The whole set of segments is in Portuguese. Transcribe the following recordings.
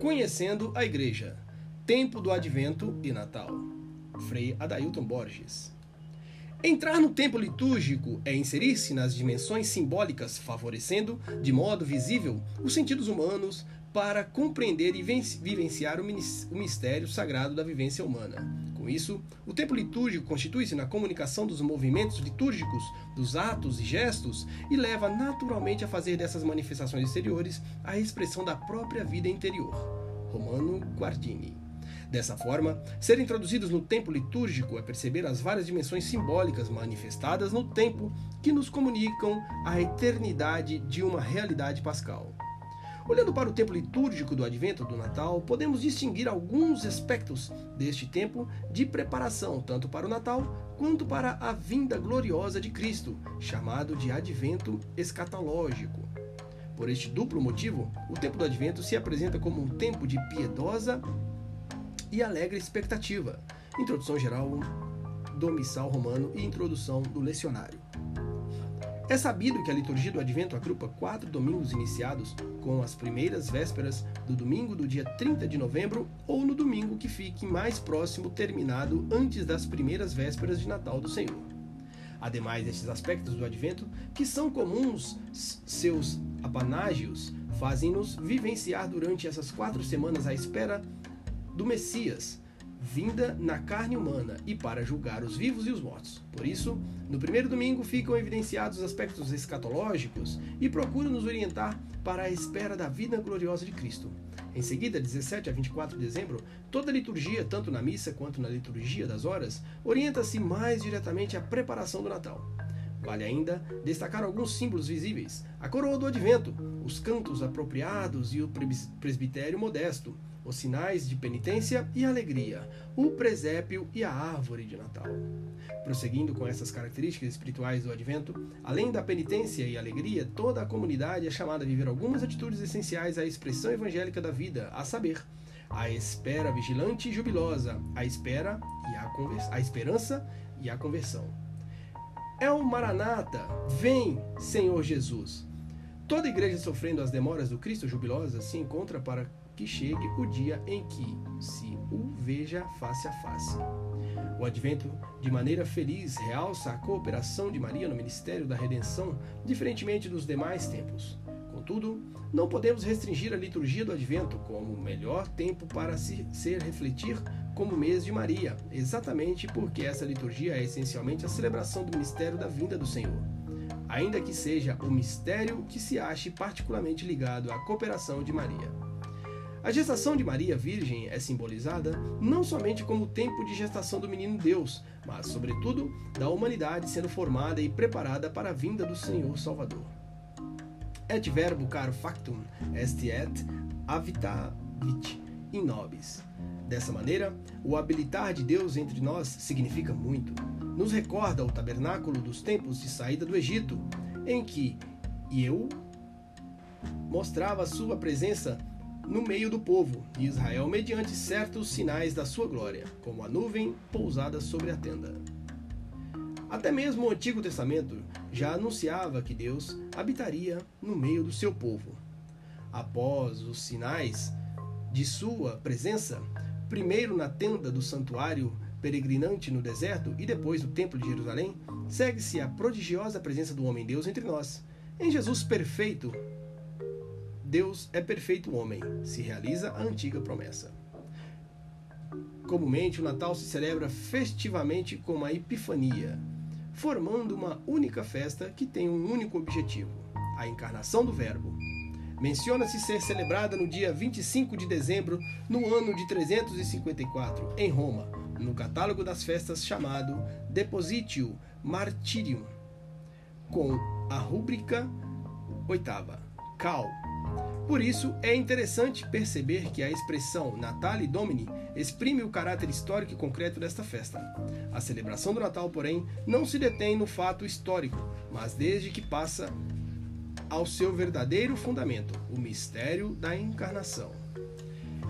Conhecendo a Igreja, Tempo do Advento e Natal. Frei Adailton Borges. Entrar no tempo litúrgico é inserir-se nas dimensões simbólicas, favorecendo, de modo visível, os sentidos humanos para compreender e vivenciar o mistério sagrado da vivência humana. Com isso, o tempo litúrgico constitui-se na comunicação dos movimentos litúrgicos, dos atos e gestos, e leva naturalmente a fazer dessas manifestações exteriores a expressão da própria vida interior. Romano Guardini. Dessa forma, ser introduzidos no tempo litúrgico é perceber as várias dimensões simbólicas manifestadas no tempo que nos comunicam a eternidade de uma realidade pascal. Olhando para o tempo litúrgico do Advento do Natal, podemos distinguir alguns aspectos deste tempo de preparação, tanto para o Natal quanto para a vinda gloriosa de Cristo, chamado de Advento escatológico. Por este duplo motivo, o tempo do Advento se apresenta como um tempo de piedosa e alegre expectativa. Introdução geral do Missal Romano e introdução do Lecionário. É sabido que a liturgia do Advento agrupa quatro domingos iniciados com as primeiras vésperas do domingo do dia 30 de novembro ou no domingo que fique mais próximo terminado antes das primeiras vésperas de Natal do Senhor. Ademais destes aspectos do Advento, que são comuns, seus apanágios fazem-nos vivenciar durante essas quatro semanas a espera do Messias, vinda na carne humana e para julgar os vivos e os mortos. Por isso, no primeiro domingo ficam evidenciados os aspectos escatológicos e procuram nos orientar para a espera da vida gloriosa de Cristo. Em seguida, 17 a 24 de dezembro, toda a liturgia, tanto na missa quanto na liturgia das horas, orienta-se mais diretamente à preparação do Natal. Vale ainda destacar alguns símbolos visíveis: a coroa do advento, os cantos apropriados e o presbitério modesto, os sinais de penitência e alegria, o presépio e a árvore de Natal. Prosseguindo com essas características espirituais do advento, além da penitência e alegria, toda a comunidade é chamada a viver algumas atitudes essenciais à expressão evangélica da vida, a saber, a espera vigilante e jubilosa, a espera e a, a esperança e a conversão. É o Maranata, vem, Senhor Jesus. Toda igreja sofrendo as demoras do Cristo jubilosa se encontra para que chegue o dia em que se o veja face a face. O advento, de maneira feliz, realça a cooperação de Maria no ministério da redenção, diferentemente dos demais tempos. Contudo, não podemos restringir a liturgia do advento como o melhor tempo para se ser refletir como mês de Maria, exatamente porque essa liturgia é essencialmente a celebração do mistério da vinda do Senhor. Ainda que seja o mistério que se ache particularmente ligado à cooperação de Maria. A gestação de Maria Virgem é simbolizada não somente como o tempo de gestação do menino Deus, mas, sobretudo, da humanidade sendo formada e preparada para a vinda do Senhor Salvador. Et verbo caro factum est et habitavit in nobis. Dessa maneira, o habilitar de Deus entre nós significa muito. Nos recorda o tabernáculo dos tempos de saída do Egito, em que eu mostrava sua presença no meio do povo de Israel mediante certos sinais da sua glória, como a nuvem pousada sobre a tenda. Até mesmo o Antigo Testamento já anunciava que Deus habitaria no meio do seu povo. Após os sinais de sua presença, primeiro na tenda do santuário peregrinante no deserto e depois no templo de Jerusalém, segue-se a prodigiosa presença do homem Deus entre nós. Em Jesus perfeito, Deus é perfeito homem, se realiza a antiga promessa. Comumente, o Natal se celebra festivamente com a Epifania, formando uma única festa que tem um único objetivo: a encarnação do Verbo. Menciona-se ser celebrada no dia 25 de dezembro, no ano de 354, em Roma, no catálogo das festas chamado Depositio Martyrium, com a rúbrica oitava, Cal, por isso, é interessante perceber que a expressão Natale Domini exprime o caráter histórico e concreto desta festa. A celebração do Natal, porém, não se detém no fato histórico, mas desde que passa ao seu verdadeiro fundamento, o mistério da encarnação.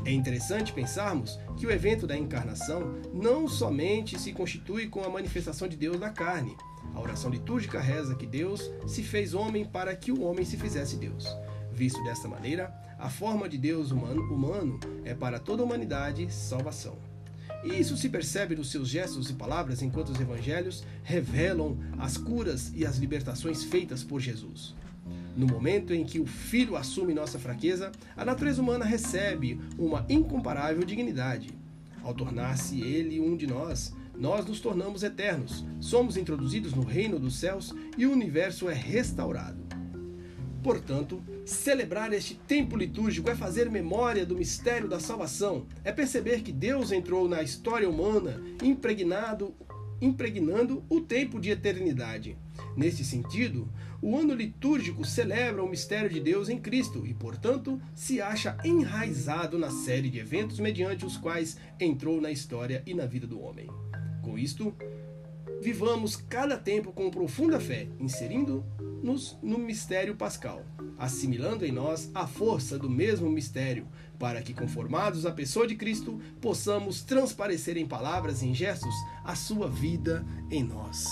É interessante pensarmos que o evento da encarnação não somente se constitui com a manifestação de Deus na carne. A oração litúrgica reza que Deus se fez homem para que o homem se fizesse Deus. Visto desta maneira, a forma de Deus humano, humano é para toda a humanidade salvação. E isso se percebe nos seus gestos e palavras enquanto os evangelhos revelam as curas e as libertações feitas por Jesus. No momento em que o Filho assume nossa fraqueza, a natureza humana recebe uma incomparável dignidade. Ao tornar-se Ele um de nós, nós nos tornamos eternos, somos introduzidos no reino dos céus e o universo é restaurado. Portanto, celebrar este tempo litúrgico é fazer memória do mistério da salvação, é perceber que Deus entrou na história humana impregnado, impregnando o tempo de eternidade. Neste sentido, o ano litúrgico celebra o mistério de Deus em Cristo e, portanto, se acha enraizado na série de eventos mediante os quais entrou na história e na vida do homem. Com isto, vivamos cada tempo com profunda fé, inserindo-nos no mistério pascal, assimilando em nós a força do mesmo mistério, para que, conformados à pessoa de Cristo, possamos transparecer em palavras e em gestos a sua vida em nós.